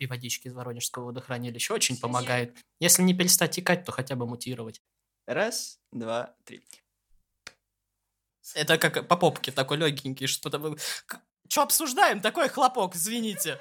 выпей водички из Воронежского водохранилища, очень помогает. Если не перестать текать, то хотя бы мутировать. Раз, два, три. Это как по попке такой легенький, что-то... Что обсуждаем? Такой хлопок, извините.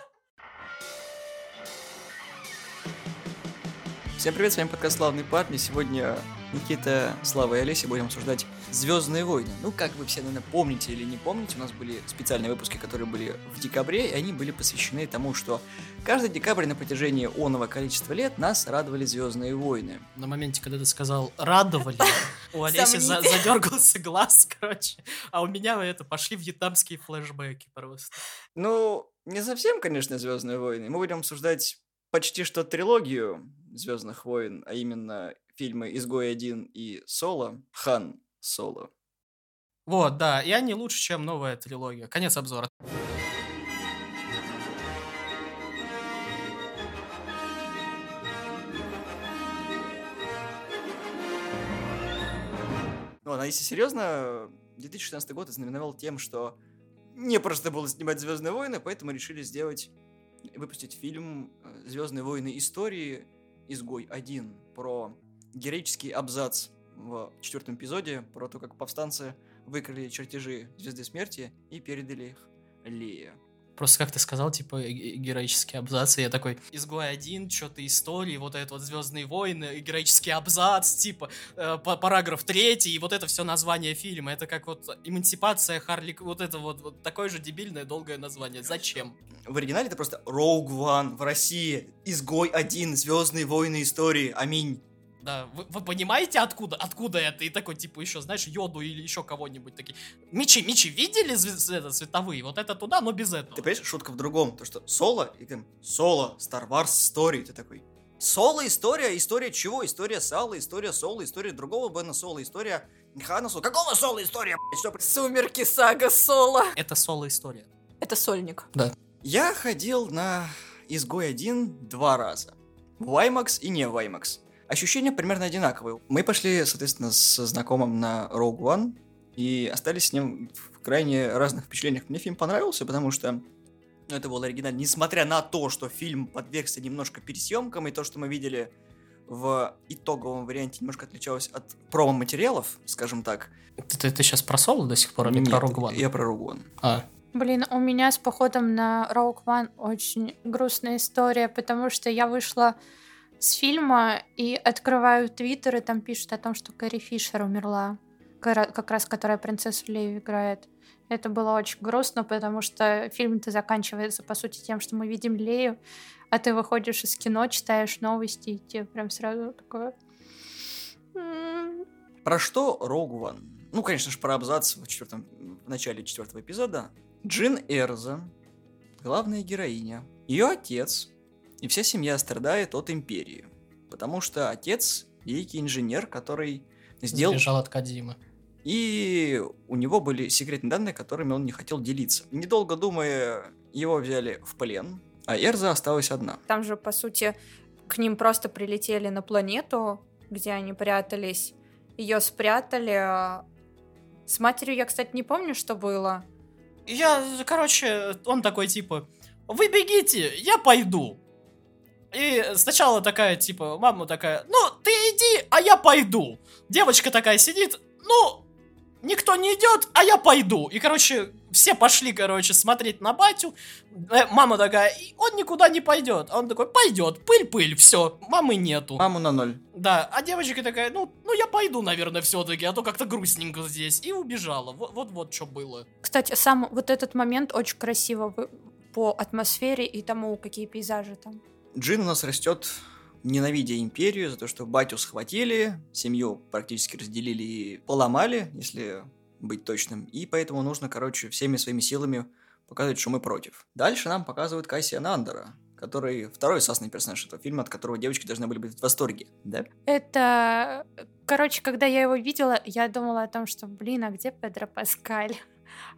Всем привет, с вами подкаст «Славные парни». Сегодня Никита, Слава и Олеся будем обсуждать «Звездные войны». Ну, как вы все, наверное, помните или не помните, у нас были специальные выпуски, которые были в декабре, и они были посвящены тому, что каждый декабрь на протяжении оного количества лет нас радовали «Звездные войны». На моменте, когда ты сказал «радовали», у Олеси задергался глаз, короче, а у меня это пошли вьетнамские флешбеки просто. Ну, не совсем, конечно, «Звездные войны». Мы будем обсуждать почти что трилогию Звездных войн, а именно фильмы «Изгой один и Соло», «Хан Соло». Вот, да, и они лучше, чем новая трилогия. Конец обзора. Ну, а если серьезно, 2016 год ознаменовал тем, что не просто было снимать Звездные войны, поэтому решили сделать выпустить фильм Звездные войны истории Изгой 1 про героический абзац в четвертом эпизоде, про то, как повстанцы выкрали чертежи Звезды Смерти и передали их Лея. Просто как ты сказал, типа, героический абзац, и я такой, изгой один, что-то истории, вот это вот Звездные войны, героический абзац, типа, э, параграф третий, и вот это все название фильма. Это как вот эмансипация Харли, вот это вот, вот такое же дебильное долгое название. Зачем? В оригинале это просто Rogue One в России, изгой один, Звездные войны истории, аминь. Да, вы, вы понимаете, откуда, откуда это? И такой, типа, еще, знаешь, йоду или еще кого-нибудь такие. Мечи, мечи видели это, световые? Вот это туда, но без этого. Ты понимаешь, шутка в другом. То, что соло, и там, соло, Star Wars Story, ты такой. Соло история, история чего? История Сала, история Соло, история другого Бена Соло, история Хана Соло. Какого Соло история, Что... Сумерки, сага Соло. Это Соло история. Это Сольник. Да. Я ходил на Изгой один два раза. В IMAX и не в IMAX. Ощущения примерно одинаковые. Мы пошли, соответственно, с знакомым на Rogue One и остались с ним в крайне разных впечатлениях. Мне фильм понравился, потому что ну, это был оригинально, несмотря на то, что фильм подвергся немножко пересъемкам, и то, что мы видели в итоговом варианте немножко отличалось от промо-материалов, скажем так. Ты, ты, ты сейчас про Соло до сих пор или Нет, про Rogue One? я про Rogue One. А. Блин, у меня с походом на Rogue One очень грустная история, потому что я вышла с фильма и открываю твиттер, и там пишут о том, что Кэрри Фишер умерла. Как раз которая принцессу Лею играет. Это было очень грустно, потому что фильм-то заканчивается, по сути, тем, что мы видим Лею, а ты выходишь из кино, читаешь новости, и тебе прям сразу такое... Про что One? Ну, конечно же, про абзац в, четвертом, в начале четвертого эпизода. Джин Эрза, главная героиня, ее отец и вся семья страдает от империи. Потому что отец великий инженер, который сделал... Сбежал от Кадзимы. И у него были секретные данные, которыми он не хотел делиться. Недолго думая, его взяли в плен, а Эрза осталась одна. Там же, по сути, к ним просто прилетели на планету, где они прятались. Ее спрятали. С матерью я, кстати, не помню, что было. Я, короче, он такой типа, вы бегите, я пойду. И сначала такая, типа, мама такая, ну, ты иди, а я пойду. Девочка такая сидит, ну, никто не идет, а я пойду. И, короче, все пошли, короче, смотреть на батю. Э, мама такая, он никуда не пойдет. А он такой, пойдет, пыль-пыль, все, мамы нету. Маму на ноль. Да, а девочка такая, ну, ну я пойду, наверное, все-таки, а то как-то грустненько здесь. И убежала. Вот-вот, что было. Кстати, сам вот этот момент очень красиво по атмосфере и тому, какие пейзажи там. Джин у нас растет, ненавидя империю за то, что батю схватили, семью практически разделили и поломали, если быть точным. И поэтому нужно, короче, всеми своими силами показывать, что мы против. Дальше нам показывают Кассия Нандера, который второй сасный персонаж этого фильма, от которого девочки должны были быть в восторге, да? Это... Короче, когда я его видела, я думала о том, что, блин, а где Педро Паскаль?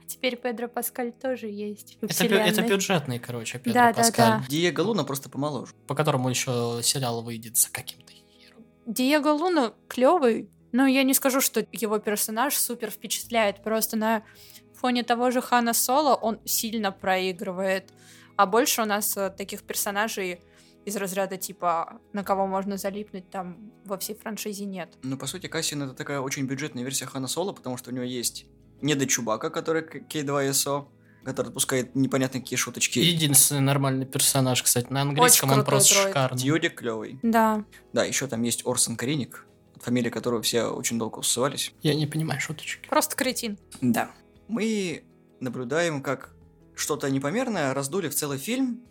А теперь Педро Паскаль тоже есть. Это, это бюджетный, короче, Педро да, Паскаль. Да, да. Диего Луна просто помоложе. По которому еще сериал выйдет за каким-то хером. Диего Луна клевый, но я не скажу, что его персонаж супер впечатляет. Просто на фоне того же Хана Соло он сильно проигрывает. А больше у нас э, таких персонажей из разряда типа, на кого можно залипнуть, там во всей франшизе нет. Ну, по сути, Кассиан это такая очень бюджетная версия Хана Соло, потому что у него есть недо Чубака, который K2SO, который отпускает непонятно какие шуточки. Единственный нормальный персонаж, кстати. На английском он крутой просто дроид. шикарный. Дьюдик клевый. Да. Да, еще там есть Орсон Криник, фамилия которого все очень долго усывались. Я не понимаю шуточки. Просто кретин. Да. Мы наблюдаем, как что-то непомерное раздули в целый фильм,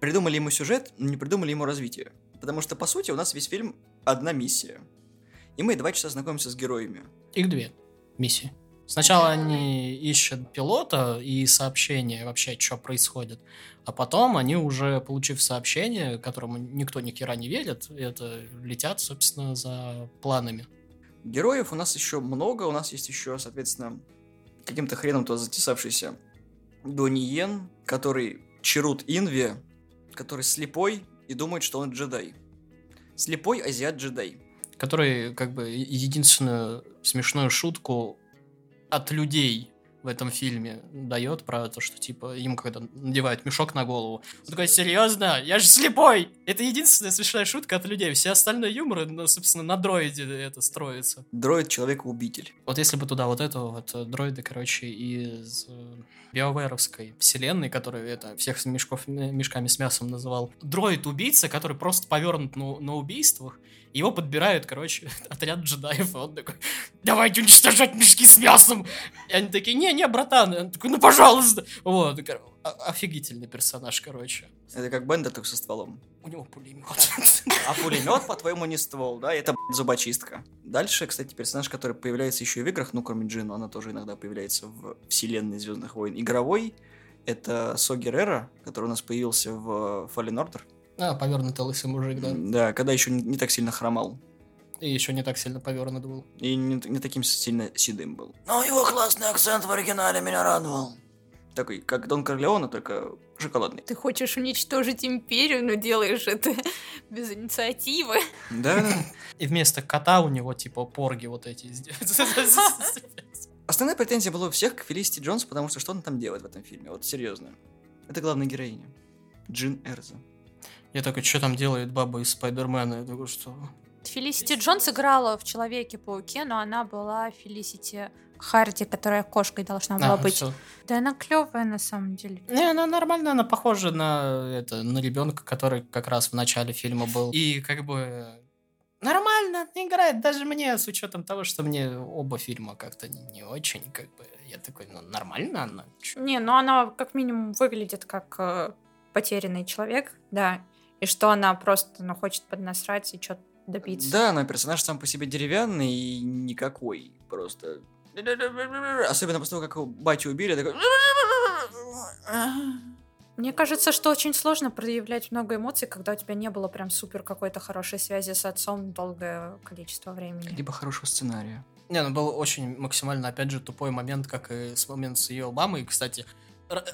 придумали ему сюжет, но не придумали ему развитие. Потому что, по сути, у нас весь фильм одна миссия. И мы два часа знакомимся с героями. Их две миссии. Сначала они ищут пилота и сообщение вообще, что происходит. А потом они уже, получив сообщение, которому никто ни хера не верит, это летят, собственно, за планами. Героев у нас еще много, у нас есть еще, соответственно, каким-то хреном то затесавшийся Донни Йен, который Чарут Инви, который слепой и думает, что он джедай. Слепой азиат-джедай. Который, как бы, единственную смешную шутку от людей в этом фильме дает про то, что, типа, им когда надевают мешок на голову. Он такой, серьезно? Я же слепой! Это единственная смешная шутка от людей. Все остальные юморы, ну, собственно, на дроиде это строится. Дроид человека-убитель. Вот если бы туда вот этого вот э, дроида, короче, из э, биовэровской вселенной, который это всех мешков, мешками с мясом называл, дроид-убийца, который просто повернут на, на убийствах, его подбирают, короче, отряд джедаев, и он такой, давайте уничтожать мешки с мясом! И они такие, не-не, братан, И он такой, ну, пожалуйста! Вот, офигительный персонаж, короче. Это как Бендер, только со стволом. У него пулемет. А пулемет, по-твоему, не ствол, да? Это блядь, зубочистка. Дальше, кстати, персонаж, который появляется еще и в играх, ну, кроме Джин, она тоже иногда появляется в вселенной Звездных войн. Игровой это Со Геррера, который у нас появился в Fallen Order. А, повернутый лысый мужик, да. Да, когда еще не, не так сильно хромал. И еще не так сильно повернут был. И не, не таким сильно седым был. Но его классный акцент в оригинале меня радовал. Такой, как Дон Корлеона, только шоколадный. Ты хочешь уничтожить империю, но делаешь это без инициативы. Да. И вместо кота у него, типа, порги вот эти. Основная претензия была у всех к Фелисити Джонс, потому что что она там делает в этом фильме? Вот серьезно. Это главная героиня. Джин Эрза. Я такой, что там делает баба из Спайдермена? Я такой, что... Фелисити Джонс играла в Человеке-пауке, но она была Фелисити Харди, которая кошкой должна была А, быть. всё. Да она клевая на самом деле. Не, она нормально, она похожа на это, на ребенка, который как раз в начале фильма был. И как бы нормально играет даже мне, с учетом того, что мне оба фильма как-то не, не очень, как бы. Я такой, ну нормально она. чё? Не, ну она как минимум выглядит как э, потерянный человек, да. И что она просто ну, хочет поднасрать и что-то добиться. Да, но персонаж сам по себе деревянный и никакой. Просто... Особенно после того, как батю убили, такой... Мне кажется, что очень сложно проявлять много эмоций, когда у тебя не было прям супер какой-то хорошей связи с отцом долгое количество времени. Либо хорошего сценария. Не, ну был очень максимально, опять же, тупой момент, как и с момент с ее мамой. Кстати,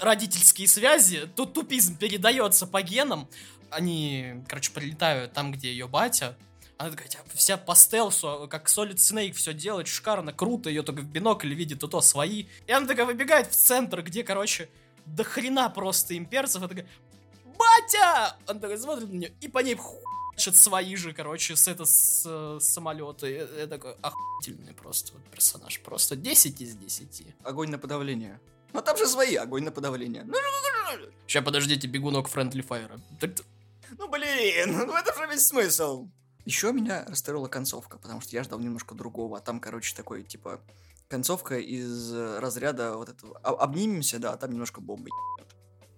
родительские связи, тут тупизм передается по генам. Они, короче, прилетают там, где ее батя. Она такая типа, вся по стелсу, как Solid Snake все делает, шикарно, круто, ее только в бинокль видит, то то свои. И она такая выбегает в центр, где, короче, до хрена просто имперцев. Она такая, батя! Он такой смотрит на нее, и по ней хуячат свои же, короче, с это с, э, самолета. Я, я такой охуительный просто вот персонаж. Просто 10 из 10. Огонь на подавление. Ну там же свои огонь на подавление. Ну, Сейчас подождите, бегунок Френдли Файра. ну блин, ну это же весь смысл. Еще меня расстроила концовка, потому что я ждал немножко другого. А там, короче, такой, типа, концовка из э, разряда вот этого. Обнимемся, да, а там немножко бомбы.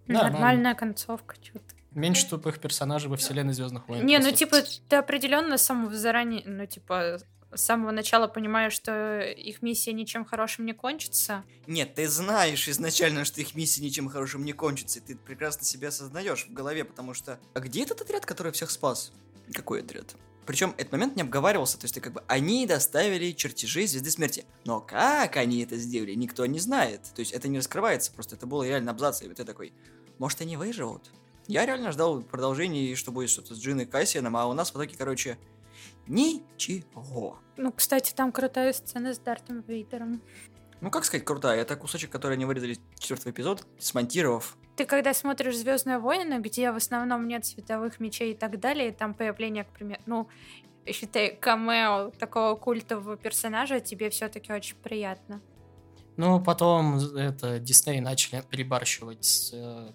Нормально. Нормальная концовка, что-то. Меньше тупых персонажей во вселенной Звездных войн. Не, ну типа, ты определенно с самого заранее, ну типа, с самого начала понимаешь, что их миссия ничем хорошим не кончится. Нет, ты знаешь изначально, что их миссия ничем хорошим не кончится, и ты прекрасно себя осознаешь в голове, потому что... А где этот отряд, который всех спас? Какой отряд? Причем этот момент не обговаривался, то есть ты как бы они доставили чертежи Звезды Смерти. Но как они это сделали, никто не знает. То есть это не раскрывается, просто это было реально абзац, и вот ты такой, может они выживут? Я реально ждал продолжения, что будет что-то с Джиной Кассианом, а у нас в итоге, короче, ничего. Ну, кстати, там крутая сцена с Дартом Вейдером. Ну, как сказать, крутая. Это кусочек, который они вырезали четвертый эпизод, смонтировав. Ты когда смотришь Звездные войны, где в основном нет световых мечей и так далее, и там появление, к примеру, ну, считай, камео такого культового персонажа, тебе все-таки очень приятно. Ну, потом это Дисней начали перебарщивать с э,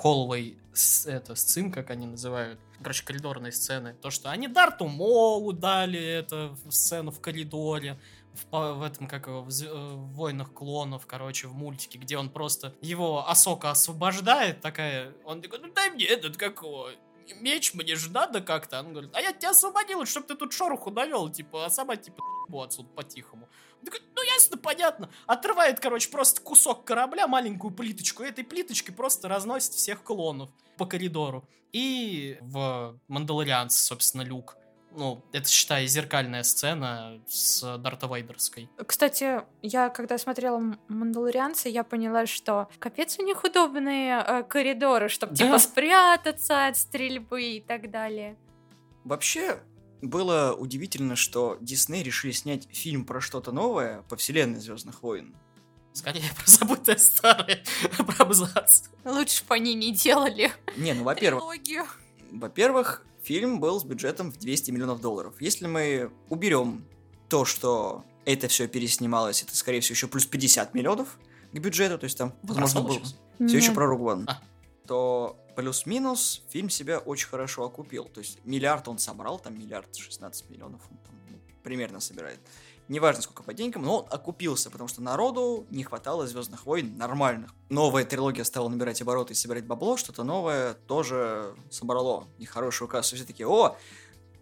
холловой с, это, сцен, как они называют. Короче, коридорные сцены. То, что они Дарту Молу дали это сцену в коридоре. В, в этом, как его, в, в Войнах клонов, короче, в мультике, где он просто его Асока освобождает, такая, он такой, ну дай мне этот, какого, меч мне же надо как-то. Он говорит, а я тебя освободил, чтобы ты тут шороху навел, типа, а сама, типа, отсюда по-тихому. Ну ясно, понятно. Отрывает, короче, просто кусок корабля, маленькую плиточку, и этой плиточкой просто разносит всех клонов по коридору. И в Мандалорианце, собственно, Люк ну, это, считай, зеркальная сцена с Дарта Вейдерской. Кстати, я когда смотрела «Мандалорианца», я поняла, что капец у них удобные э, коридоры, чтобы, да. типа, спрятаться от стрельбы и так далее. Вообще, было удивительно, что Дисней решили снять фильм про что-то новое по вселенной Звездных войн. Скорее про забытое старое, про абзац. Лучше бы они не делали. Не, ну, во-первых... Во-первых, фильм был с бюджетом в 200 миллионов долларов. Если мы уберем то, что это все переснималось, это, скорее всего, еще плюс 50 миллионов к бюджету, то есть там, возможно, был... Все еще про Ругван. А. То плюс-минус фильм себя очень хорошо окупил. То есть миллиард он собрал, там миллиард 16 миллионов он там, ну, примерно собирает неважно сколько по деньгам, но он окупился, потому что народу не хватало Звездных войн нормальных. Новая трилогия стала набирать обороты и собирать бабло, что-то новое тоже собрало нехорошую кассу. Все таки о,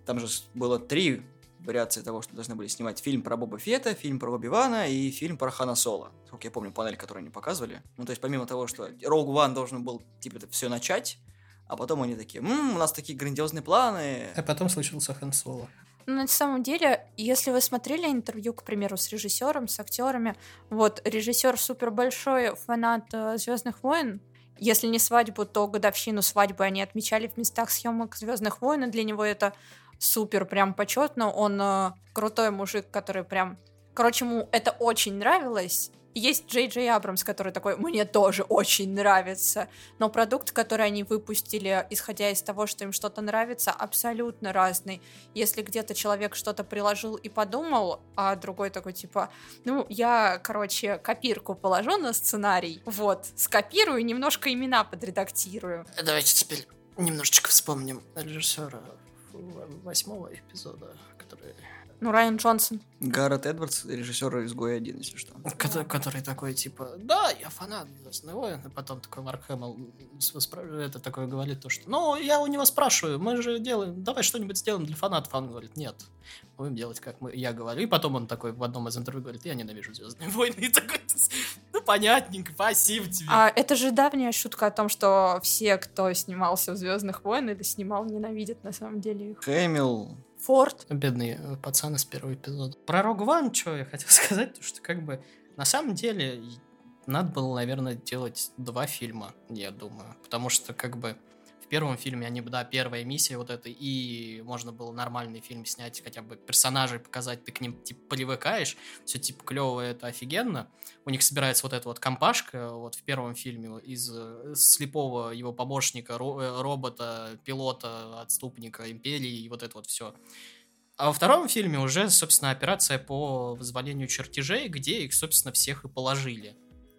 там же было три вариации того, что должны были снимать фильм про Боба Фета, фильм про Оби Вана и фильм про Хана Соло. Сколько я помню, панель, которую они показывали. Ну, то есть, помимо того, что Роуг Ван должен был, типа, это все начать, а потом они такие, М, у нас такие грандиозные планы. А потом случился Хан Соло. Ну, на самом деле, если вы смотрели интервью, к примеру, с режиссером, с актерами, вот режиссер супер большой фанат э, Звездных войн. Если не свадьбу, то годовщину свадьбы они отмечали в местах съемок Звездных войн, и для него это супер прям почетно. Он э, крутой мужик, который прям Короче, ему это очень нравилось, есть Джей Джей Абрамс, который такой, мне тоже очень нравится, но продукт, который они выпустили, исходя из того, что им что-то нравится, абсолютно разный. Если где-то человек что-то приложил и подумал, а другой такой, типа, ну, я, короче, копирку положу на сценарий, вот, скопирую, немножко имена подредактирую. Давайте теперь немножечко вспомним режиссера восьмого эпизода, который ну, Райан Джонсон. Гаррет Эдвардс, режиссер изгоя 1, если что. Который, который такой, типа, да, я фанат Звездных войн, а потом такой Марк Хэмилл это такое говорит, то, что, ну, я у него спрашиваю, мы же делаем, давай что-нибудь сделаем для фанатов. А он говорит, нет, будем делать, как мы, я говорю. И потом он такой в одном из интервью говорит, я ненавижу Звездные войны. И такой, ну, понятненько, спасибо тебе. А это же давняя шутка о том, что все, кто снимался в Звездных войнах или снимал, ненавидят на самом деле их. Хэмилл, Форд. Бедный э, пацан с первого эпизода. Про Рог Ван, что я хотел сказать, то что как бы на самом деле надо было, наверное, делать два фильма, я думаю. Потому что как бы в первом фильме они бы, да, первая миссия вот эта, и можно было нормальный фильм снять, хотя бы персонажей показать, ты к ним, типа, привыкаешь, все, типа, клево, это офигенно. У них собирается вот эта вот компашка, вот в первом фильме, из э, слепого его помощника, ро- робота, пилота, отступника Империи, и вот это вот все. А во втором фильме уже, собственно, операция по вызволению чертежей, где их, собственно, всех и положили.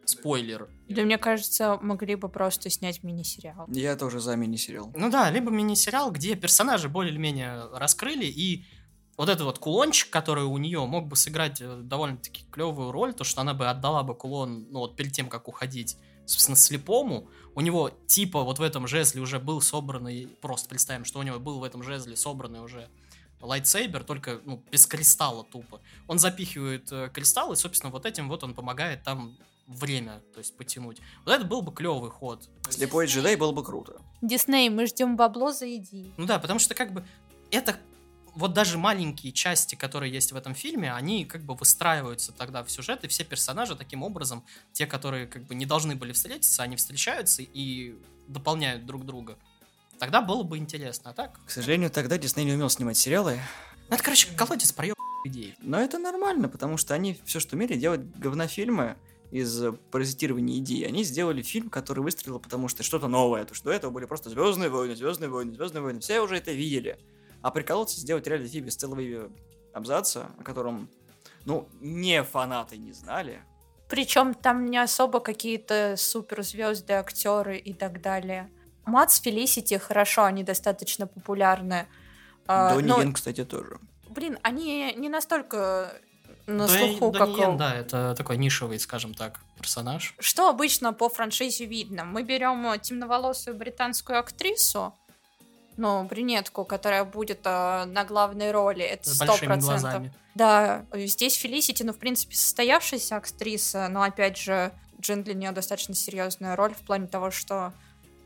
Спойлер. Да мне кажется, могли бы просто снять мини-сериал. Я тоже за мини-сериал. Ну да, либо мини-сериал, где персонажи более-менее раскрыли, и вот этот вот кулончик, который у нее мог бы сыграть э, довольно-таки клевую роль, то, что она бы отдала бы кулон, ну вот перед тем, как уходить, собственно, слепому, у него типа вот в этом жезле уже был собранный, просто представим, что у него был в этом жезле собранный уже лайтсейбер, только ну, без кристалла тупо. Он запихивает э, кристалл, и, собственно, вот этим вот он помогает там время, то есть потянуть. Вот это был бы клевый ход. Слепой джедай был бы круто. Дисней, мы ждем бабло, зайди. Ну да, потому что как бы это вот даже маленькие части, которые есть в этом фильме, они как бы выстраиваются тогда в сюжет, и все персонажи таким образом, те, которые как бы не должны были встретиться, они встречаются и дополняют друг друга. Тогда было бы интересно, а так? К сожалению, тогда Дисней не умел снимать сериалы. Ну, это, короче, колодец проеб идей. Но это нормально, потому что они все, что умели, делать говнофильмы из паразитирования идей. Они сделали фильм, который выстрелил, потому что что-то новое. То, что до этого были просто Звездные войны, Звездные войны, Звездные войны. Все уже это видели. А приколоться сделать реальный фильм без целого абзаца, о котором, ну, не фанаты не знали. Причем там не особо какие-то суперзвезды, актеры и так далее. Мац Фелисити хорошо, они достаточно популярны. А, Донни но, Йен, кстати, тоже. блин, они не настолько на Донни- слуху, как Донни Йен, у- да, это такой нишевый, скажем так, персонаж. Что обычно по франшизе видно? Мы берем э, темноволосую британскую актрису, ну, брюнетку, которая будет э, на главной роли, это сто процентов. глазами. Да, здесь Фелисити, ну, в принципе, состоявшаяся актриса, но, опять же, Джин для нее достаточно серьезная роль в плане того, что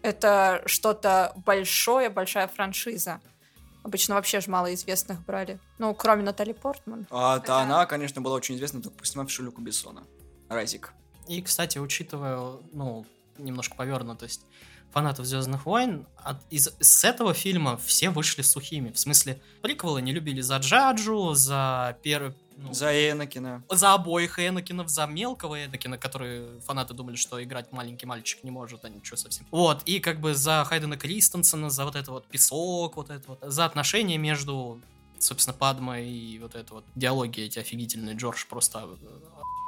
это что-то большое, большая франшиза. Обычно вообще же малоизвестных брали. Ну, кроме Натали Портман. А Да. то она, конечно, была очень известна, только поснимавшая Люку Бессона. Райзик. И, кстати, учитывая, ну, немножко повернутость фанатов Звездных войн, от, из, с этого фильма все вышли сухими. В смысле, приквелы не любили за Джаджу, за первый... ну, За Энакина. за обоих Энакинов, за мелкого Энакина, который фанаты думали, что играть маленький мальчик не может, а ничего совсем. Вот, и как бы за Хайдена Кристенсена, за вот это вот песок, вот это вот, за отношения между, собственно, Падмой и вот это вот диалоги эти офигительные, Джордж просто э,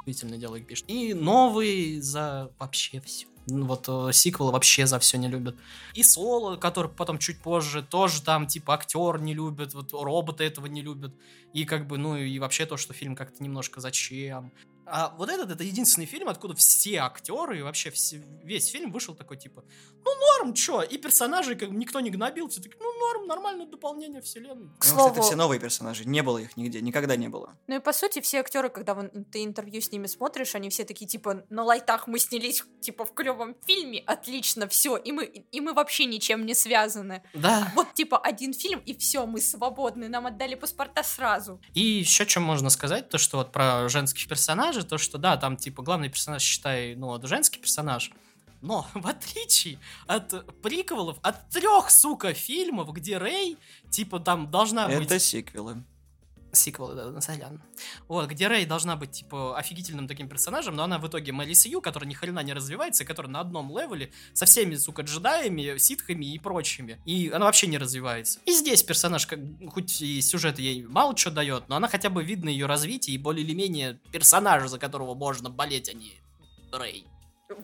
охуительные диалоги пишет. И новый за вообще все. Вот э, сиквелы вообще за все не любят. И Соло, который потом чуть позже тоже там, типа, актер не любит, вот роботы этого не любят. И как бы, ну и вообще то, что фильм как-то немножко зачем. А вот этот, это единственный фильм, откуда все актеры и вообще все, весь фильм вышел такой, типа, ну норм, чё, и персонажей как бы никто не гнобил, все такие, ну норм, нормальное дополнение вселенной. К Потому что слову, это все новые персонажи. Не было их нигде, никогда не было. ну и по сути все актеры, когда вон ты интервью с ними смотришь, они все такие типа на лайтах мы снялись типа в клевом фильме, отлично, все, и мы и мы вообще ничем не связаны. Да. Вот типа один фильм и все, мы свободны, нам отдали паспорта сразу. И еще что можно сказать, то что вот про женских персонажей, то что да, там типа главный персонаж, считай, ну женский персонаж, но в отличие от приквелов, от трех, сука, фильмов, где Рэй, типа там должна быть... Это сиквелы. Сиквелы, да, сорян. Вот, где Рэй должна быть, типа, офигительным таким персонажем, но она в итоге Мэри Сью, которая ни хрена не развивается, которая на одном левеле со всеми, сука, джедаями, ситхами и прочими. И она вообще не развивается. И здесь персонаж, как, хоть и сюжет ей мало что дает, но она хотя бы видно ее развитие и более или менее персонаж, за которого можно болеть, а не Рэй.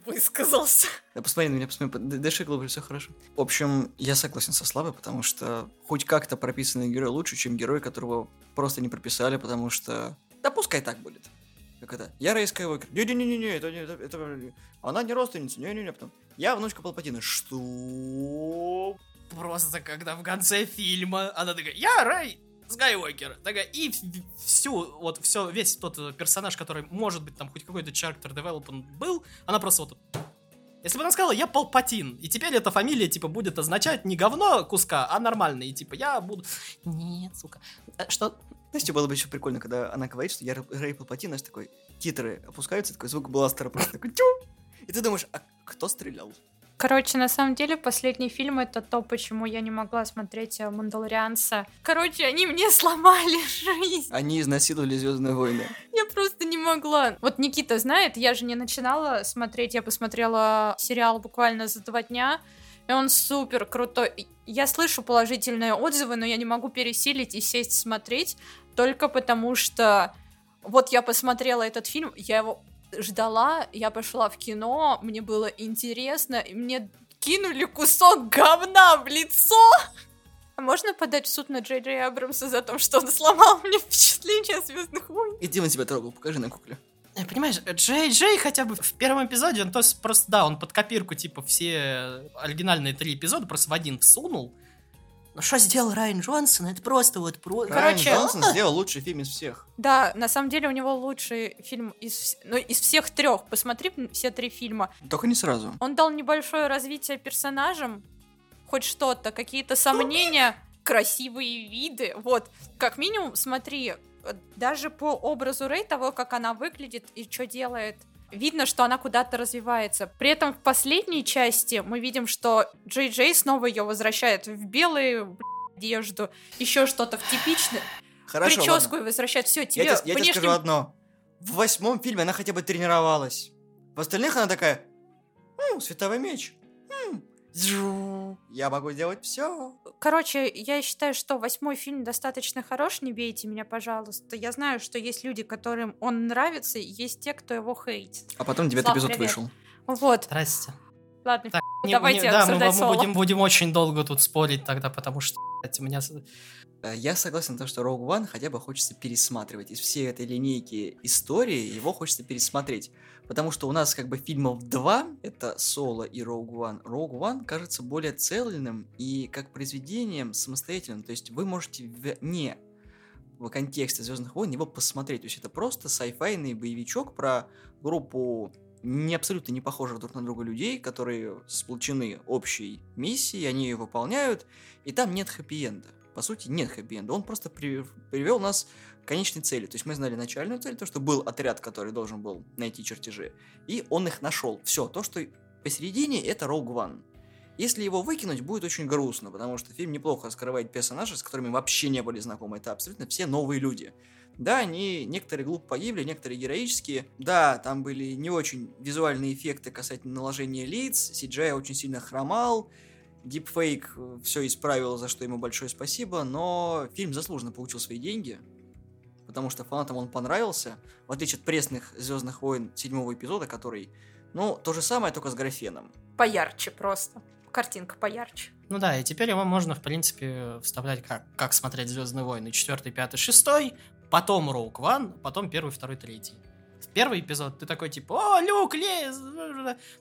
Высказался. Да посмотри на меня, посмотри, дыши глубже, все хорошо. В общем, я согласен со Славой, потому что хоть как-то прописанный герой лучше, чем герой, которого просто не прописали, потому что... Да пускай так будет. Как это? Я Рэй Скайуокер. Не-не-не-не, это, не- это, это- Она не родственница, не-не-не. Потом, я внучка Палпатина. Что? Просто когда в конце фильма она такая, я Рэй Скайуокер. Такая, и всю, вот, все, весь тот э, персонаж, который, может быть, там хоть какой-то character development был, она просто вот... Если бы она сказала, я Палпатин, и теперь эта фамилия, типа, будет означать не говно куска, а нормально, и типа, я буду... Нет, сука. Э, Что? Знаете, было бы еще прикольно, когда она говорит, что я Рэй Палпатин, знаешь, такой, титры опускаются, такой звук бластера просто такой, тю! И ты думаешь, а кто стрелял? Короче, на самом деле, последний фильм это то, почему я не могла смотреть э, Мандалорианца. Короче, они мне сломали жизнь. Они изнасиловали Звездные войны. Я просто не могла. Вот Никита знает, я же не начинала смотреть, я посмотрела сериал буквально за два дня, и он супер крутой. Я слышу положительные отзывы, но я не могу пересилить и сесть смотреть, только потому что вот я посмотрела этот фильм, я его ждала, я пошла в кино, мне было интересно, и мне кинули кусок говна в лицо. А можно подать в суд на Джей Джей Абрамса за то, что он сломал мне впечатление о Звездных войн? И Дима тебя трогал, покажи на кукле. Э, Понимаешь, Джей Джей хотя бы в первом эпизоде, он то есть просто, да, он под копирку, типа, все оригинальные три эпизода просто в один всунул. Но что сделал Райан Джонсон? Это просто вот... Про... Короче, Райан Джонсон сделал лучший фильм из всех. Да, на самом деле у него лучший фильм из, ну, из всех трех. Посмотри все три фильма. Только не сразу. Он дал небольшое развитие персонажам, хоть что-то, какие-то сомнения, красивые виды. Вот, как минимум, смотри, э, даже по образу Рэй, того, как она выглядит и что делает, видно, что она куда-то развивается. При этом в последней части мы видим, что Джей Джей снова ее возвращает в белую одежду, еще что-то в типичный. Хорошо, прическу ладно. и возвращают. Все, тебе Я, тебе, я тебе скажу одно. В восьмом фильме она хотя бы тренировалась. В остальных она такая... «М, световой меч. Я могу делать все. Короче, я считаю, что восьмой фильм достаточно хорош, не бейте меня, пожалуйста. Я знаю, что есть люди, которым он нравится, и есть те, кто его хейтит. А потом девятый Слав, эпизод привет. вышел. Вот, Здрасте. ладно. Так, Не- Давайте не- да, мы, обсуждать мы соло. будем, будем очень долго тут спорить тогда, потому что блядь, у меня... Э, Я согласен, то, что Rogue One хотя бы хочется пересматривать. Из всей этой линейки истории его хочется пересмотреть. Потому что у нас как бы фильмов два, это Соло и Rogue One. Rogue One кажется более цельным и как произведением самостоятельным. То есть вы можете не в контексте Звездных войн его посмотреть. То есть это просто сайфайный боевичок про группу не абсолютно не похожих друг на друга людей, которые сплочены общей миссией, они ее выполняют, и там нет хэппи-энда. По сути, нет хэппи-энда. Он просто при- привел нас к конечной цели. То есть мы знали начальную цель, то, что был отряд, который должен был найти чертежи, и он их нашел. Все, то, что посередине, это Rogue One. Если его выкинуть, будет очень грустно, потому что фильм неплохо раскрывает персонажей, с которыми вообще не были знакомы. Это абсолютно все новые люди. Да, они некоторые глупо погибли, некоторые героические. Да, там были не очень визуальные эффекты касательно наложения лиц, CGI очень сильно хромал, Дипфейк все исправил, за что ему большое спасибо, но фильм заслуженно получил свои деньги, потому что фанатам он понравился, в отличие от пресных Звездных войн седьмого эпизода, который, ну, то же самое, только с графеном. Поярче просто. Картинка поярче. Ну да, и теперь его можно, в принципе, вставлять как, как смотреть Звездные войны. Четвертый, пятый, шестой, потом Роук Ван, потом первый, второй, третий. Первый эпизод, ты такой, типа, о, Люк, Лей,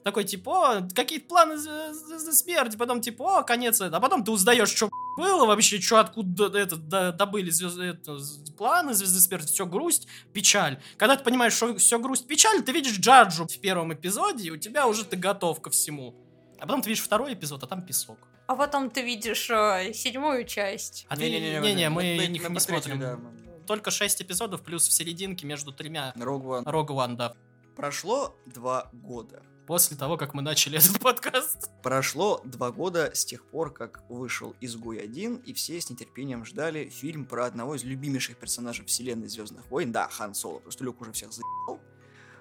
такой, типа, о, какие-то планы Звезды Смерти, потом, типа, о, конец, а потом ты узнаешь, что было вообще, что откуда это, до- добыли звезды, это, планы Звезды Смерти, все грусть, печаль. Когда ты понимаешь, что все грусть, печаль, ты видишь Джаджу в первом эпизоде, и у тебя уже ты готов ко всему. А потом ты видишь второй эпизод, а там песок. А потом ты видишь э, седьмую часть. А ты... Не-не, мы их не посмотрели, смотрим. да, мы- Только 6 эпизодов, плюс в серединке между тремя Rogue One. Rogue One, да. Прошло два года. После того, как мы начали этот подкаст. Прошло два года с тех пор, как вышел «Изгой 1», и все с нетерпением ждали фильм про одного из любимейших персонажей вселенной Звездных войн, да, Хан Соло, потому что Люк уже всех заебал.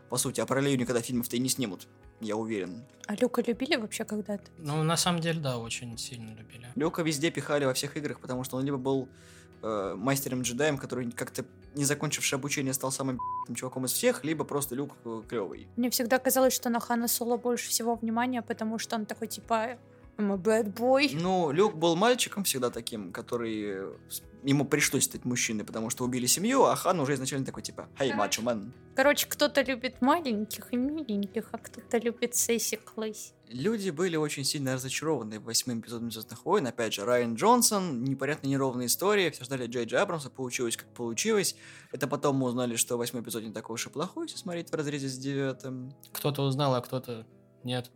По сути, а про Лею никогда фильмов-то и не снимут, я уверен. А Люка любили вообще когда-то? Ну, на самом деле, да, очень сильно любили. Люка везде пихали во всех играх, потому что он либо был э, мастером-джедаем, который как-то не закончивший обучение стал самым б***ым чуваком из всех, либо просто Люк клевый. Мне всегда казалось, что на Хана Соло больше всего внимания, потому что он такой, типа, I'm a bad boy. Ну, Люк был мальчиком всегда таким, который... Ему пришлось стать мужчиной, потому что убили семью, а Хан уже изначально такой, типа, «Hey, мачо man». Короче, кто-то любит маленьких и миленьких, а кто-то любит Сесси Клэсси. Люди были очень сильно разочарованы восьмым эпизодом Звездных войн. Опять же, Райан Джонсон, непонятно неровная история. Все ждали Джей Джей Абрамса, получилось как получилось. Это потом мы узнали, что восьмой эпизод не такой уж и плохой, если смотреть в разрезе с девятым. Кто-то узнал, а кто-то нет.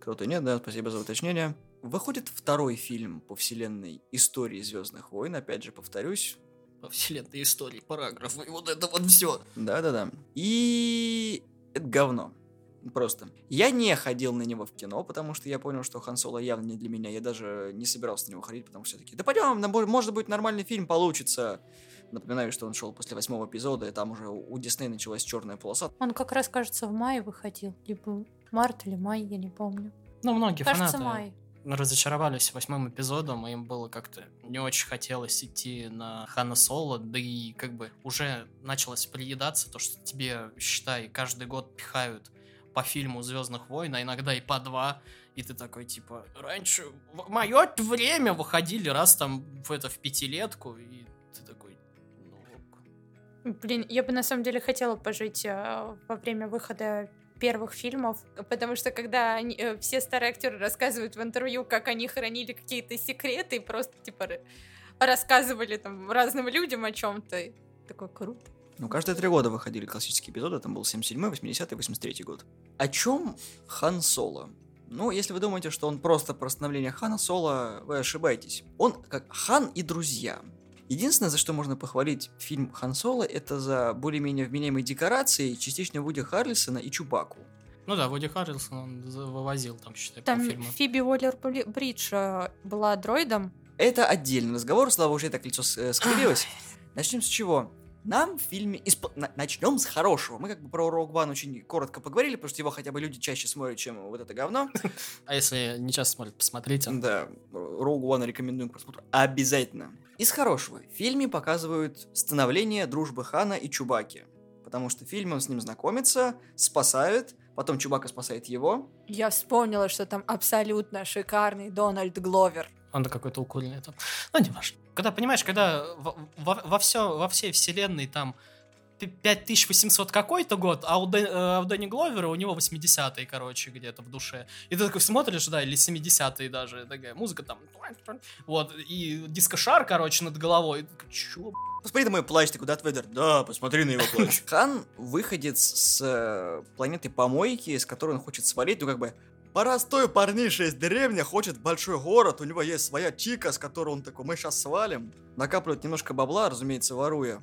Кто-то нет, да, спасибо за уточнение. Выходит второй фильм по вселенной истории Звездных войн. Опять же, повторюсь, По вселенной истории, параграфы, и вот это вот все. Да-да-да. И это говно. Просто. Я не ходил на него в кино, потому что я понял, что Хан Соло явно не для меня. Я даже не собирался на него ходить, потому что все-таки, да пойдем, может быть, нормальный фильм получится. Напоминаю, что он шел после восьмого эпизода, и там уже у Диснея началась черная полоса. Он как раз, кажется, в мае выходил. Либо март или май, я не помню. Ну, многие Кажется, фанаты май. Разочаровались восьмым эпизодом, и им было как-то не очень хотелось идти на Хана Соло, да и как бы уже началось приедаться то, что тебе, считай, каждый год пихают по фильму Звездных войн, а иногда и по два, и ты такой, типа, раньше в мое время выходили раз там в это в пятилетку, и ты такой, ну. Блин, я бы на самом деле хотела пожить э, во время выхода первых фильмов, потому что когда они, э, все старые актеры рассказывают в интервью, как они хранили какие-то секреты и просто типа рассказывали там разным людям о чем-то, такой круто. Ну, каждые три года выходили классические эпизоды, там был 77-й, 80-й, 83-й год. О чем Хан Соло? Ну, если вы думаете, что он просто про становление Хана Соло, вы ошибаетесь. Он как Хан и друзья. Единственное, за что можно похвалить фильм Хан Соло, это за более-менее вменяемые декорации, частично Вуди Харрельсона и Чубаку. Ну да, Вуди Харрельсон он вывозил там, считай, Там полфильма. Фиби Уоллер Бридж э, была дроидом. Это отдельный разговор, Слава уже лицо с- э, скривилось. Начнем с чего? Нам в фильме... Исп... на- Начнем с хорошего. Мы как бы про Rogue One очень коротко поговорили, потому что его хотя бы люди чаще смотрят, чем вот это говно. А если не часто смотрят, посмотрите. Да, Rogue One рекомендуем к просмотру. Обязательно. Из хорошего. В фильме показывают становление дружбы Хана и Чубаки. Потому что в фильме он с ним знакомится, спасает, потом Чубака спасает его. Я вспомнила, что там абсолютно шикарный Дональд Гловер. Он какой-то укольный там. Ну, не важно. Когда, понимаешь, когда во, во, во, всё- во всей вселенной там пи- 5800 какой-то год, а у, Дэ- а у Дэнни Гловера у него 80-е, короче, где-то в душе. И ты такой смотришь, да, или 70-е даже, такая музыка там, вот, и дискошар, короче, над головой. И такой, чё, Посмотри на мой плащ, ты куда Вейдер? Да, посмотри на его плащ. Хан выходит с э, планеты помойки, с которой он хочет свалить, ну как бы Простой парниша из деревни хочет большой город, у него есть своя чика, с которой он такой, мы сейчас свалим. Накапливает немножко бабла, разумеется, воруя.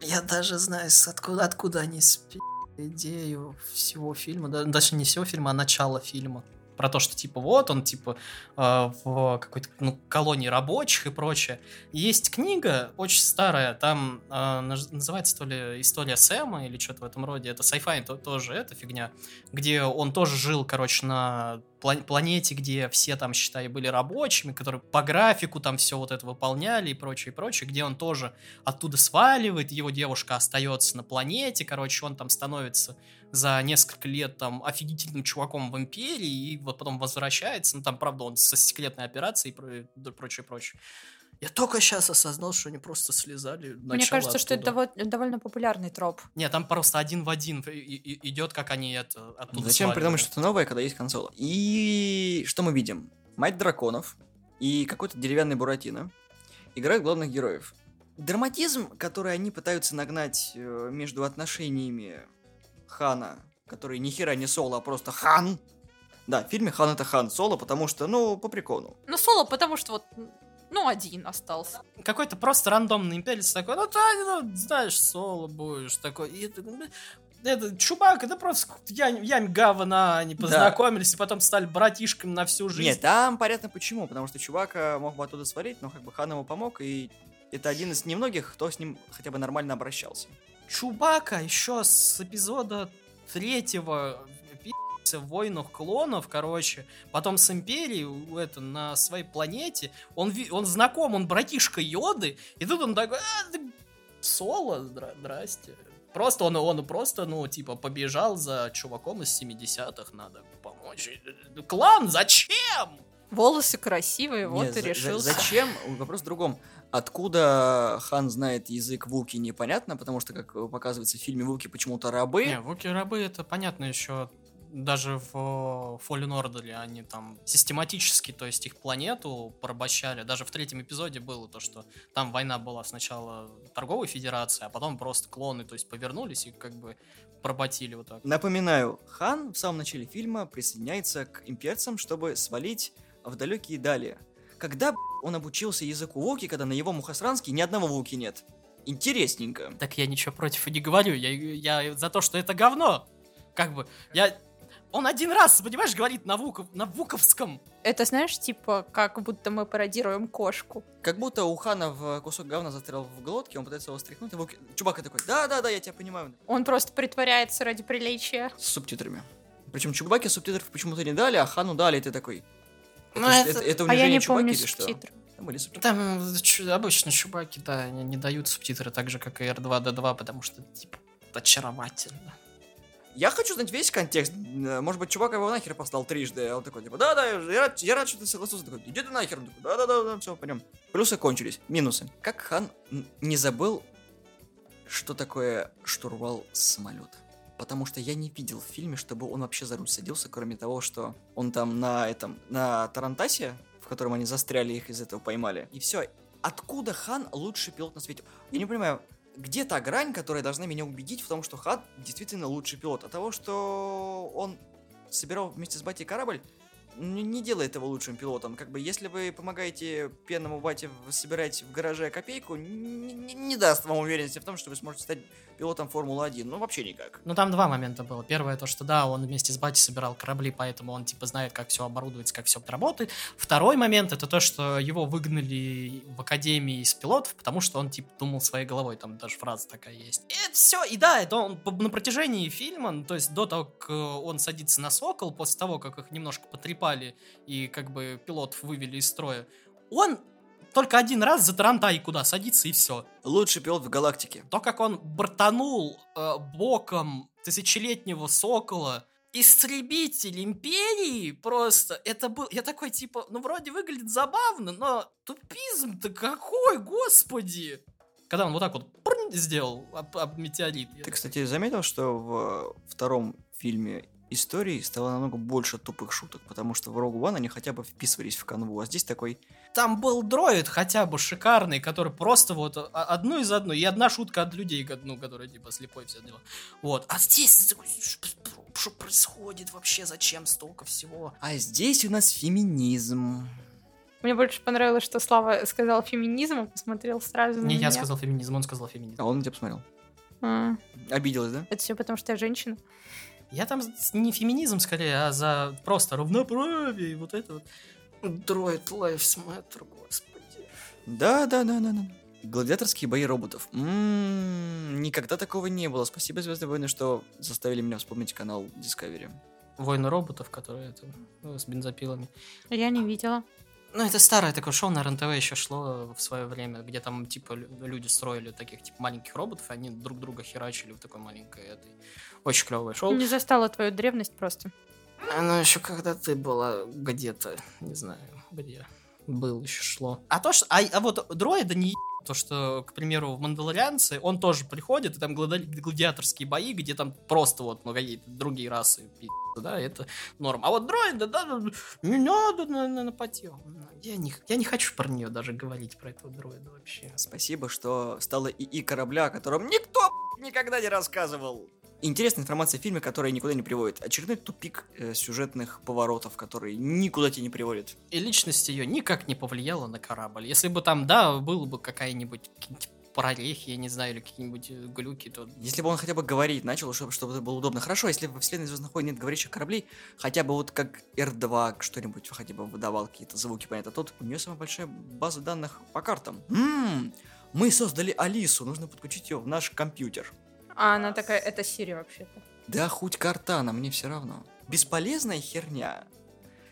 Я даже знаю, откуда, откуда они спи идею всего фильма, да, даже не всего фильма, а начала фильма. Про то, что типа вот он типа э, в какой-то ну, колонии рабочих и прочее. Есть книга очень старая, там э, наз- называется то ли история Сэма или что-то в этом роде. Это sci-fi то- тоже эта фигня, где он тоже жил, короче, на планете, где все там, считай, были рабочими, которые по графику там все вот это выполняли и прочее, и прочее, где он тоже оттуда сваливает, его девушка остается на планете, короче, он там становится за несколько лет там офигительным чуваком в Империи, и вот потом возвращается, ну там, правда, он со секретной операцией и прочее, прочее. Я только сейчас осознал, что они просто слезали. Мне кажется, что это оттуда. дово- довольно популярный троп. Нет, там просто один в один идет, как они это оттуда Зачем сваливают. придумать что-то новое, когда есть консола? И что мы видим? Мать драконов и какой-то деревянный Буратино играют главных героев. Драматизм, который они пытаются нагнать э, между отношениями Хана, который ни хера не Соло, а просто Хан. Да, в фильме Хан это Хан Соло, потому что, ну, по приколу. Ну, соло, потому что вот, ну, один остался. Какой-то просто рандомный имперец такой, ну, да, ну, знаешь, соло будешь, такой. И это, ну, это чувак, это просто Янь, Янь Гавана, они Да. познакомились и потом стали братишками на всю жизнь. Нет, там понятно почему, потому что чувака мог бы оттуда свалить, но как бы Хан ему помог, и это один из немногих, кто с ним хотя бы нормально обращался. Чубака еще с эпизода третьего в войнах клонов, короче, потом с Империей, у- это, на своей планете, он, он знаком, он братишка Йоды, и тут он такой, а, ты соло, здра- здрасте. Просто он, он просто, ну, типа, побежал за чуваком из 70-х, надо помочь. Клан, зачем? Волосы красивые, вот Нет, и за- за- решился. зачем? Вопрос в другом. Откуда хан знает язык Вуки, непонятно, потому что, как показывается в фильме, Вуки почему-то рабы. Не, Вуки-рабы это понятно еще даже в Fallen Order они там систематически, то есть их планету порабощали. Даже в третьем эпизоде было то, что там война была сначала торговой федерации, а потом просто клоны, то есть повернулись и как бы поработили вот так. Напоминаю, хан в самом начале фильма присоединяется к имперцам, чтобы свалить в далекие дали. Когда он обучился языку Вуки, когда на его мухосранске ни одного Вуки нет? Интересненько. Так я ничего против и не говорю. Я, я за то, что это говно. Как бы, я... Он один раз, понимаешь, говорит на, вуков, на вуковском. Это, знаешь, типа, как будто мы пародируем кошку. Как будто у хана в кусок говна застрял в глотке, он пытается его стряхнуть, и Вуки... Чубака такой, да-да-да, я тебя понимаю. Он просто притворяется ради приличия. С субтитрами. Причем Чубаке субтитров почему-то не дали, а хану дали, и ты такой... Ну, это, это- это- это а я унижение не Чубаки помню или что? субтитры. Там были субтитры. Там чу- обычно чубаки, да, они не дают субтитры так же, как и R2-D2, потому что, типа, очаровательно. Я хочу знать весь контекст. Э, Может быть, чувак его нахер послал трижды, а он такой, типа, да-да, я рад, я рад, что ты согласился. Такой, иди ты нахер. Да-да-да, все, пойдем. Плюсы кончились. Минусы. Как хан не забыл, что такое штурвал самолета? Потому что я не видел в фильме, чтобы он вообще за руль садился, кроме того, что он там на этом, на Тарантасе, в котором они застряли, их из этого поймали. И все. Откуда хан лучший пилот на свете? Я не понимаю, где та грань, которая должна меня убедить в том, что Хан действительно лучший пилот? От того, что он собирал вместе с батей корабль, не, делает его лучшим пилотом. Как бы, если вы помогаете пенному бате собирать в гараже копейку, не, не- даст вам уверенности в том, что вы сможете стать пилотом Формулы-1. Ну, вообще никак. Ну, там два момента было. Первое, то, что да, он вместе с Бати собирал корабли, поэтому он, типа, знает, как все оборудуется, как все работает. Второй момент, это то, что его выгнали в академии из пилотов, потому что он, типа, думал своей головой, там даже фраза такая есть. И это все, и да, это он на протяжении фильма, ну, то есть до того, как он садится на Сокол, после того, как их немножко потрепали и, как бы, пилотов вывели из строя, он только один раз за Тарантай куда садится, и все. Лучший пилот в галактике. То, как он бортанул э, боком тысячелетнего сокола, истребитель империи просто, это был, я такой, типа, ну, вроде выглядит забавно, но тупизм-то какой, господи! Когда он вот так вот прынь сделал об, об метеорит. Ты, кстати, заметил, что в втором фильме истории стало намного больше тупых шуток, потому что в Rogue One они хотя бы вписывались в канву, а здесь такой... Там был дроид хотя бы шикарный, который просто вот а- одну из одной, и одна шутка от людей, ну, которые типа слепой все дела. Вот. А здесь что происходит вообще, зачем столько всего? А здесь у нас феминизм. Мне больше понравилось, что Слава сказал феминизм, а посмотрел сразу на Не я меня. сказал феминизм, он сказал феминизм. А он на тебя посмотрел. А, Обиделась, да? это все потому, что я женщина. Я там не феминизм скорее, а за просто равноправие и вот это вот. Дроид Lives Matter, господи. Да, да, да, да, да. Гладиаторские бои роботов. М, никогда такого не было. Спасибо, Звездные войны, что заставили меня вспомнить канал Discovery. Войны роботов, которые это, ну, с бензопилами. Я не видела. Ну, это старое такое шоу на РНТВ еще шло в свое время, где там, типа, лю- люди строили таких, типа, маленьких роботов, и они друг друга херачили в такой маленькой этой... Очень клевое шоу. Не застала твою древность просто. Оно еще когда ты была где-то, не знаю, где был еще шло. А то, что... А, а вот дроида не то, что, к примеру, в Мандалорианце он тоже приходит, и там глада- гладиаторские бои, где там просто вот, ну, какие-то другие расы, да, это норм. А вот дроида, да, не надо на, на, на потеху. Я не, я не хочу про нее даже говорить, про этого дроида вообще. Спасибо, что стало ИИ корабля, о котором никто никогда не рассказывал. Интересная информация в фильме, которая никуда не приводит. Очередной тупик э, сюжетных поворотов, которые никуда тебя не приводят. И личность ее никак не повлияла на корабль. Если бы там, да, было бы какая-нибудь прорехи, я не знаю, или какие-нибудь э, глюки, то Если бы он хотя бы говорить начал, чтобы, чтобы это было удобно. Хорошо, если во вселенной Звездных войн нет говорящих кораблей, хотя бы вот как R2 что-нибудь хотя бы выдавал какие-то звуки, понятно. Тут у нее самая большая база данных по картам. М, мы создали Алису, нужно подключить ее в наш компьютер. А она такая, это Сири вообще-то. Да хоть картана, мне все равно. Бесполезная херня.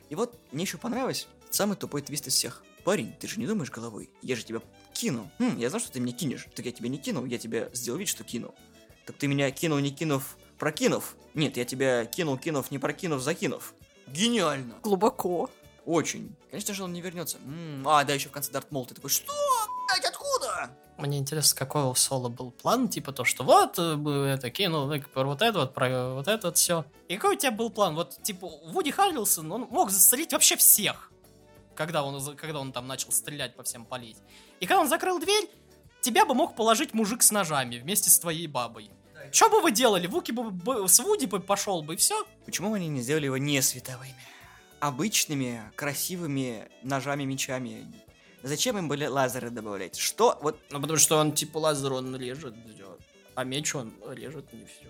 И вот мне еще понравилось самый тупой твист из всех. Парень, ты же не думаешь головой? Я же тебя кину. Хм, я знал, что ты меня кинешь. Так я тебя не кинул, я тебя сделал вид, что кину. Так ты меня кинул, не кинув, прокинув. Нет, я тебя кинул, кинув, не прокинув, закинув. Гениально. Глубоко. Очень. Конечно же, он не вернется. М, А, да, еще в конце Дарт Мол. Ты такой, что? Блять, откуда? Мне интересно, какой у Соло был план, типа то, что вот, это кинул, ну, про вот это вот, про вот это вот все. И какой у тебя был план? Вот, типа, Вуди Харрельсон, он мог застрелить вообще всех, когда он, когда он там начал стрелять по всем палить. И когда он закрыл дверь, тебя бы мог положить мужик с ножами вместе с твоей бабой. Что бы вы делали? Вуки бы, бы- с Вуди бы пошел бы, и все. Почему они не сделали его не световыми? Обычными, красивыми ножами, мечами. Зачем им были лазеры добавлять? Что? Вот, Ну, потому что он, типа, лазер он режет, всё. а меч он режет не все.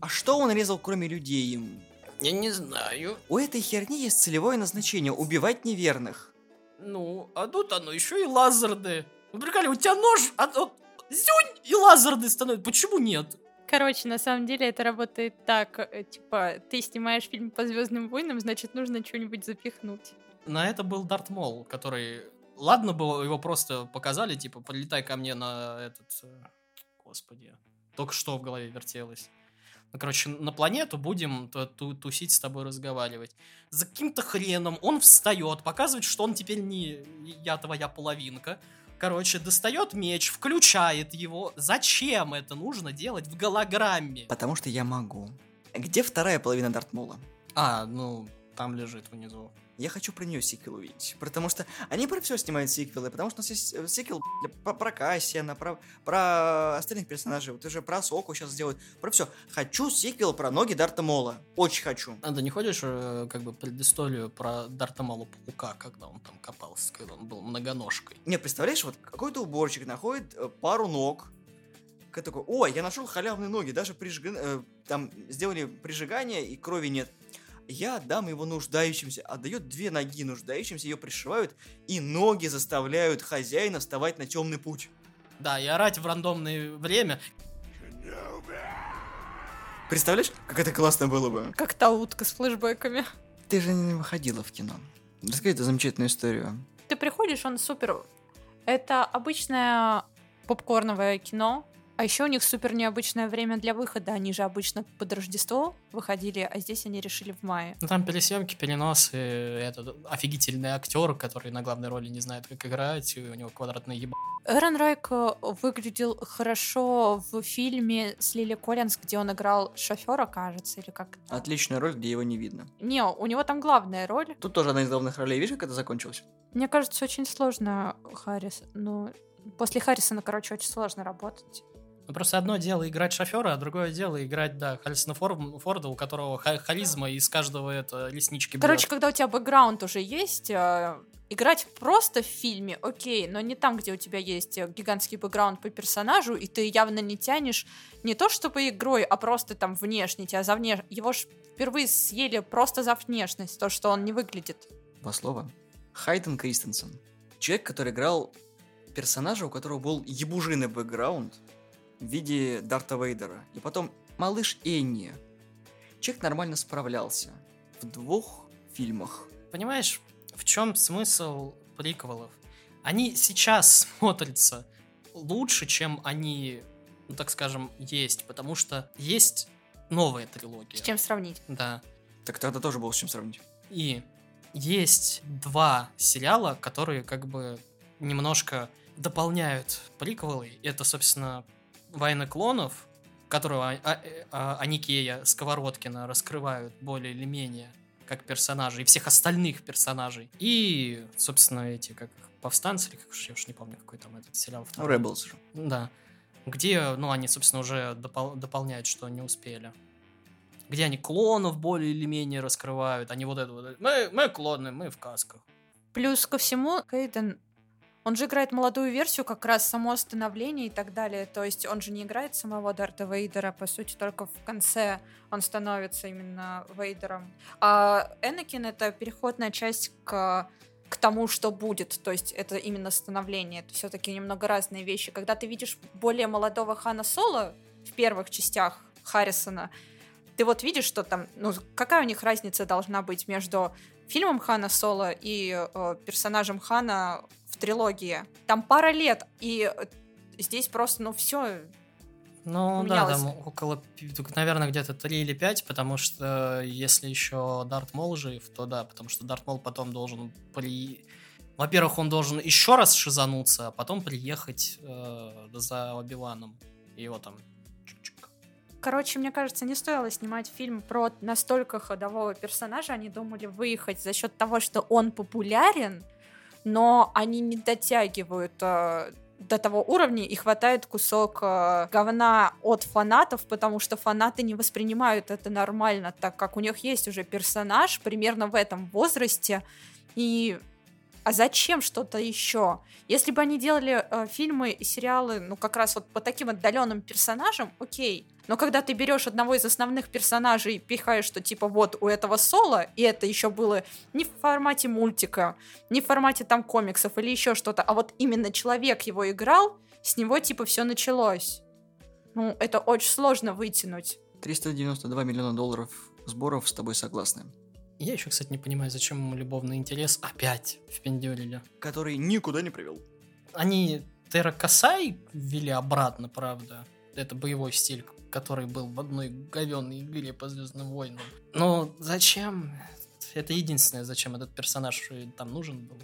а что он резал, кроме людей им? Я не знаю. У этой херни есть целевое назначение – убивать неверных. Ну, а тут оно еще и лазерные. Ну, приколи, у тебя нож, а вот зюнь, и лазерный становится. Почему нет? Короче, на самом деле это работает так, э, типа, ты снимаешь фильм по Звездным войнам, значит, нужно что-нибудь запихнуть. На это был Дарт Мол, который... Ладно бы его просто показали, типа, прилетай ко мне на этот... э, Господи. Только что в голове вертелось. Ну, короче, на планету будем ту- ту- тусить с тобой, разговаривать. За каким-то хреном он встает, показывает, что он теперь не я твоя половинка. Короче, достает меч, включает его. Зачем это нужно делать в голограмме? Потому что я могу. Где вторая половина Дартмула? А, ну, там лежит внизу. Я хочу про нее сиквел увидеть. Потому что они про все снимают сиквелы. Потому что у нас есть э, сиквел про, про Кассиана, про, про остальных персонажей. Вот уже про Соку сейчас сделают. Про все. Хочу сиквел про ноги Дарта Мола. Очень хочу. А ты не ходишь, э, как бы, предысторию про Дарта Мала Паука, когда он там копался, когда он был многоножкой? Не, представляешь, вот какой-то уборщик находит э, пару ног. Такой, ой, я нашел халявные ноги, даже прижиган... э, там сделали прижигание и крови нет. Я отдам его нуждающимся. Отдает две ноги нуждающимся, ее пришивают, и ноги заставляют хозяина вставать на темный путь. Да, и орать в рандомное время. Представляешь, как это классно было бы? Как та утка с флешбеками. Ты же не выходила в кино. Расскажи эту замечательную историю. Ты приходишь, он супер. Это обычное попкорновое кино, а еще у них супер необычное время для выхода. Они же обычно под Рождество выходили, а здесь они решили в мае. Ну там пересъемки, переносы, этот офигительный актер, который на главной роли не знает, как играть, и у него квадратный еб... Эрон Райк э, выглядел хорошо в фильме с Лили Коллинз, где он играл шофера, кажется, или как. Отличная роль, где его не видно. Не, у него там главная роль. Тут тоже одна из главных ролей. Видишь, как это закончилось? Мне кажется, очень сложно Харрис. Ну, после Харрисона, короче, очень сложно работать. Ну, просто одно дело играть шофера, а другое дело играть, да, Харрисона Фор- Форда, у которого ха- харизма из каждого это леснички Короче, берет. когда у тебя бэкграунд уже есть, э, играть просто в фильме, окей, но не там, где у тебя есть э, гигантский бэкграунд по персонажу, и ты явно не тянешь не то чтобы игрой, а просто там внешне, тебя за внеш... Его ж впервые съели просто за внешность, то, что он не выглядит. Два слова. Хайден Кристенсен. Человек, который играл персонажа, у которого был ебужиный бэкграунд в виде Дарта Вейдера. И потом малыш Энни. Человек нормально справлялся в двух фильмах. Понимаешь, в чем смысл приквелов? Они сейчас смотрятся лучше, чем они, ну, так скажем, есть, потому что есть новая трилогия. С чем сравнить? Да. Так тогда тоже было с чем сравнить. И есть два сериала, которые как бы немножко дополняют приквелы. Это, собственно, «Войны клонов», которую а- а- а- Аникея Сковородкина раскрывают более или менее как персонажей, и всех остальных персонажей. И, собственно, эти, как повстанцы, или как я уж не помню, какой там этот сериал. Второй. Rebels же. Да. Где, ну, они, собственно, уже допол- дополняют, что не успели. Где они клонов более или менее раскрывают, они вот это вот. Мы, мы клоны, мы в касках. Плюс ко всему, Кейден, он же играет молодую версию, как раз само становление и так далее. То есть он же не играет самого Дарта Вейдера, по сути, только в конце он становится именно Вейдером. А Энакин — это переходная часть к к тому, что будет. То есть это именно становление. Это все-таки немного разные вещи. Когда ты видишь более молодого Хана Соло в первых частях Харрисона, ты вот видишь, что там, ну, какая у них разница должна быть между фильмом Хана Соло и э, персонажем Хана в трилогии. Там пара лет, и э, здесь просто, ну, все. Ну Поменялось. да, там около, наверное, где-то 3 или 5, потому что если еще Дарт Мол жив, то да, потому что Дарт Мол потом должен при... Во-первых, он должен еще раз шизануться, а потом приехать э, за Оби-Ваном. Его там... Короче, мне кажется, не стоило снимать фильм про настолько ходового персонажа. Они думали выехать за счет того, что он популярен, но они не дотягивают э, до того уровня и хватает кусок э, говна от фанатов, потому что фанаты не воспринимают это нормально, так как у них есть уже персонаж примерно в этом возрасте, и а зачем что-то еще? Если бы они делали э, фильмы и сериалы, ну, как раз вот по таким отдаленным персонажам, окей. Но когда ты берешь одного из основных персонажей и пихаешь, что типа вот у этого соло, и это еще было не в формате мультика, не в формате там комиксов или еще что-то, а вот именно человек его играл, с него типа все началось. Ну, это очень сложно вытянуть. 392 миллиона долларов сборов с тобой согласны. Я еще, кстати, не понимаю, зачем ему любовный интерес опять впендюрили. Который никуда не привел. Они Терра Касай ввели обратно, правда. Это боевой стиль, который был в одной говенной игре по Звездным войнам. Но зачем? Это единственное, зачем этот персонаж там нужен был.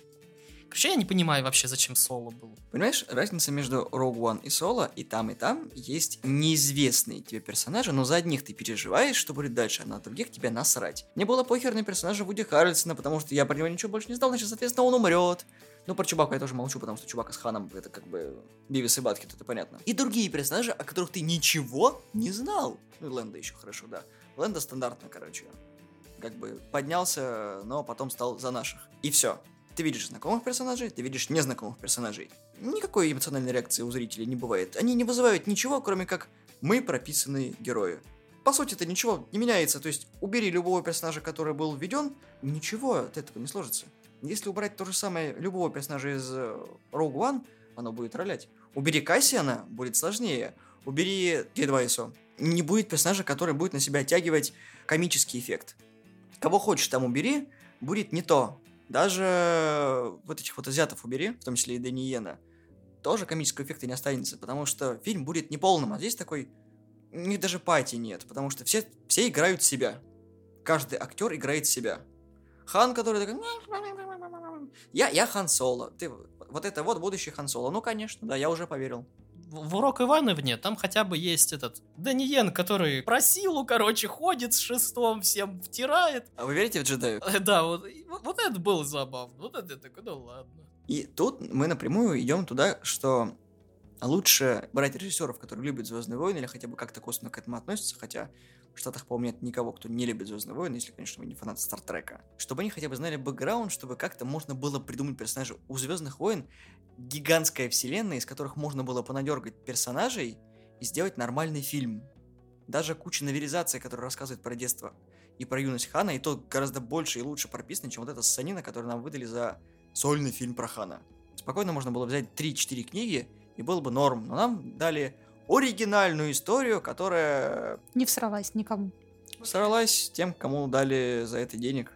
Вообще я не понимаю вообще, зачем Соло был. Понимаешь, разница между Rogue One и Соло, и там, и там есть неизвестные тебе персонажи, но за одних ты переживаешь, что будет дальше, а на других тебе насрать. Мне было похер на персонажа Вуди Харрельсона, потому что я про него ничего больше не знал, значит, соответственно, он умрет. Ну, про Чубаку я тоже молчу, потому что Чубака с Ханом это как бы Бивис и Батхит, это понятно. И другие персонажи, о которых ты ничего не знал. Ну, Лэнда еще хорошо, да. Лэнда стандартно, короче. Как бы поднялся, но потом стал за наших. И все. Ты видишь знакомых персонажей, ты видишь незнакомых персонажей. Никакой эмоциональной реакции у зрителей не бывает. Они не вызывают ничего, кроме как мы прописанные герои. По сути, это ничего не меняется. То есть, убери любого персонажа, который был введен, ничего от этого не сложится. Если убрать то же самое любого персонажа из э, Rogue One, оно будет ролять. Убери Кассиана, будет сложнее. Убери Дедвайсо. Не будет персонажа, который будет на себя оттягивать комический эффект. Кого хочешь там убери, будет не то. Даже вот этих вот азиатов убери, в том числе и Даниена, тоже комического эффекта не останется, потому что фильм будет неполным, а здесь такой... У них даже пати нет, потому что все, все играют себя. Каждый актер играет себя. Хан, который такой... Я, я Хан Соло. Ты, вот это вот будущий Хан Соло. Ну, конечно, да, я уже поверил. В в Урок Ивановне там хотя бы есть этот Даниен, который про силу, короче, ходит с шестом, всем втирает. А вы верите в джедаев? Э, Да, вот, вот, это было забавно. Вот это такой, ну ладно. И тут мы напрямую идем туда, что лучше брать режиссеров, которые любят Звездные войны, или хотя бы как-то косвенно к этому относятся, хотя в Штатах, по-моему, нет никого, кто не любит Звездные войны, если, конечно, вы не фанат Стартрека. Чтобы они хотя бы знали бэкграунд, чтобы как-то можно было придумать персонажа. У Звездных войн гигантская вселенная, из которых можно было понадергать персонажей и сделать нормальный фильм. Даже куча новелизаций, которые рассказывают про детство и про юность Хана, и то гораздо больше и лучше прописано, чем вот эта ссанина, которую нам выдали за сольный фильм про Хана. Спокойно можно было взять 3-4 книги, и было бы норм. Но нам дали оригинальную историю, которая Не всралась никому. сорвалась тем, кому дали за это денег.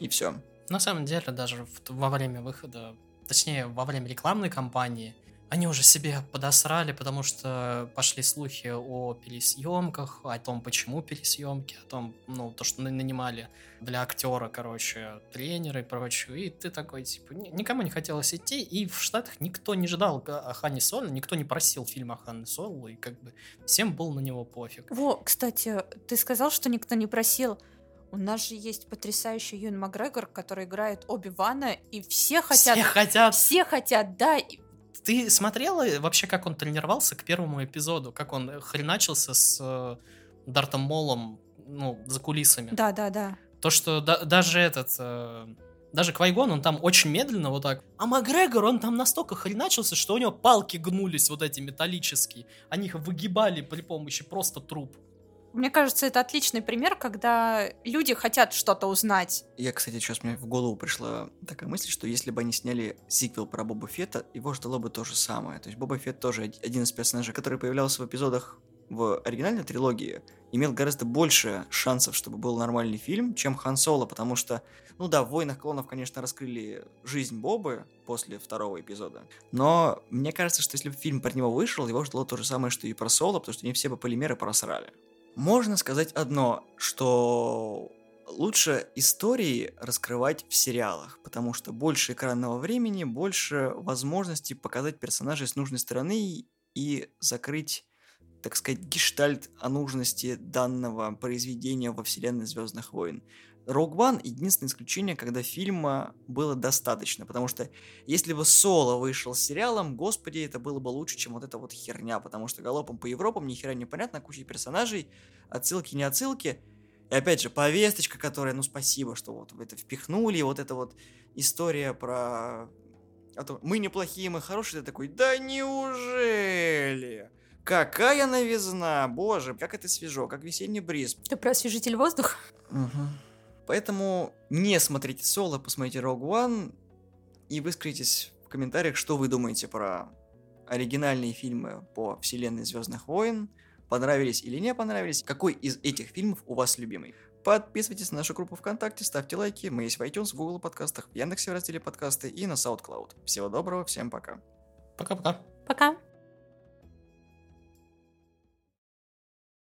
И все. На самом деле, даже в- во время выхода, точнее, во время рекламной кампании, они уже себе подосрали, потому что пошли слухи о пересъемках, о том, почему пересъемки, о том, ну, то, что на- нанимали для актера, короче, тренеры и прочее. И ты такой, типа, ни- никому не хотелось идти, и в Штатах никто не ждал Хане Соло, никто не просил фильма о Хане Соло, и как бы всем был на него пофиг. Во, кстати, ты сказал, что никто не просил. У нас же есть потрясающий Юн Макгрегор, который играет Оби-Вана, и все хотят... Все хотят Все хотят, да. и- Ты смотрела вообще, как он тренировался к первому эпизоду? Как он хреначился с э, Дартом Молом, ну, за кулисами? Да, да, да. То, что да- даже этот... э, даже Квайгон, он там очень медленно вот так. А Макгрегор, он там настолько хреначился, что у него палки гнулись вот эти металлические. Они их выгибали при помощи просто труб. Мне кажется, это отличный пример, когда люди хотят что-то узнать. Я, кстати, сейчас мне в голову пришла такая мысль, что если бы они сняли сиквел про Боба Фетта, его ждало бы то же самое. То есть Боба Фетт тоже од- один из персонажей, который появлялся в эпизодах в оригинальной трилогии, имел гораздо больше шансов, чтобы был нормальный фильм, чем Хан Соло, потому что, ну да, в «Войнах клонов», конечно, раскрыли жизнь Бобы после второго эпизода, но мне кажется, что если бы фильм про него вышел, его ждало то же самое, что и про Соло, потому что они все бы полимеры просрали. Можно сказать одно, что лучше истории раскрывать в сериалах, потому что больше экранного времени, больше возможностей показать персонажей с нужной стороны и закрыть, так сказать, гештальт о нужности данного произведения во вселенной Звездных войн. Rogue One — единственное исключение, когда фильма было достаточно, потому что если бы Соло вышел с сериалом, господи, это было бы лучше, чем вот эта вот херня, потому что галопом по Европам ни хера не понятно, куча персонажей, отсылки, не отсылки, и опять же, повесточка, которая, ну спасибо, что вот вы это впихнули, вот эта вот история про... о том, мы неплохие, мы хорошие, ты такой, да неужели? Какая новизна, боже, как это свежо, как весенний бриз. Ты про освежитель воздуха? Поэтому не смотрите соло, посмотрите Rogue One и выскажитесь в комментариях, что вы думаете про оригинальные фильмы по вселенной Звездных войн, понравились или не понравились, какой из этих фильмов у вас любимый. Подписывайтесь на нашу группу ВКонтакте, ставьте лайки, мы есть в iTunes, в Google подкастах, в Яндексе в разделе подкасты и на SoundCloud. Всего доброго, всем пока. Пока-пока. Пока.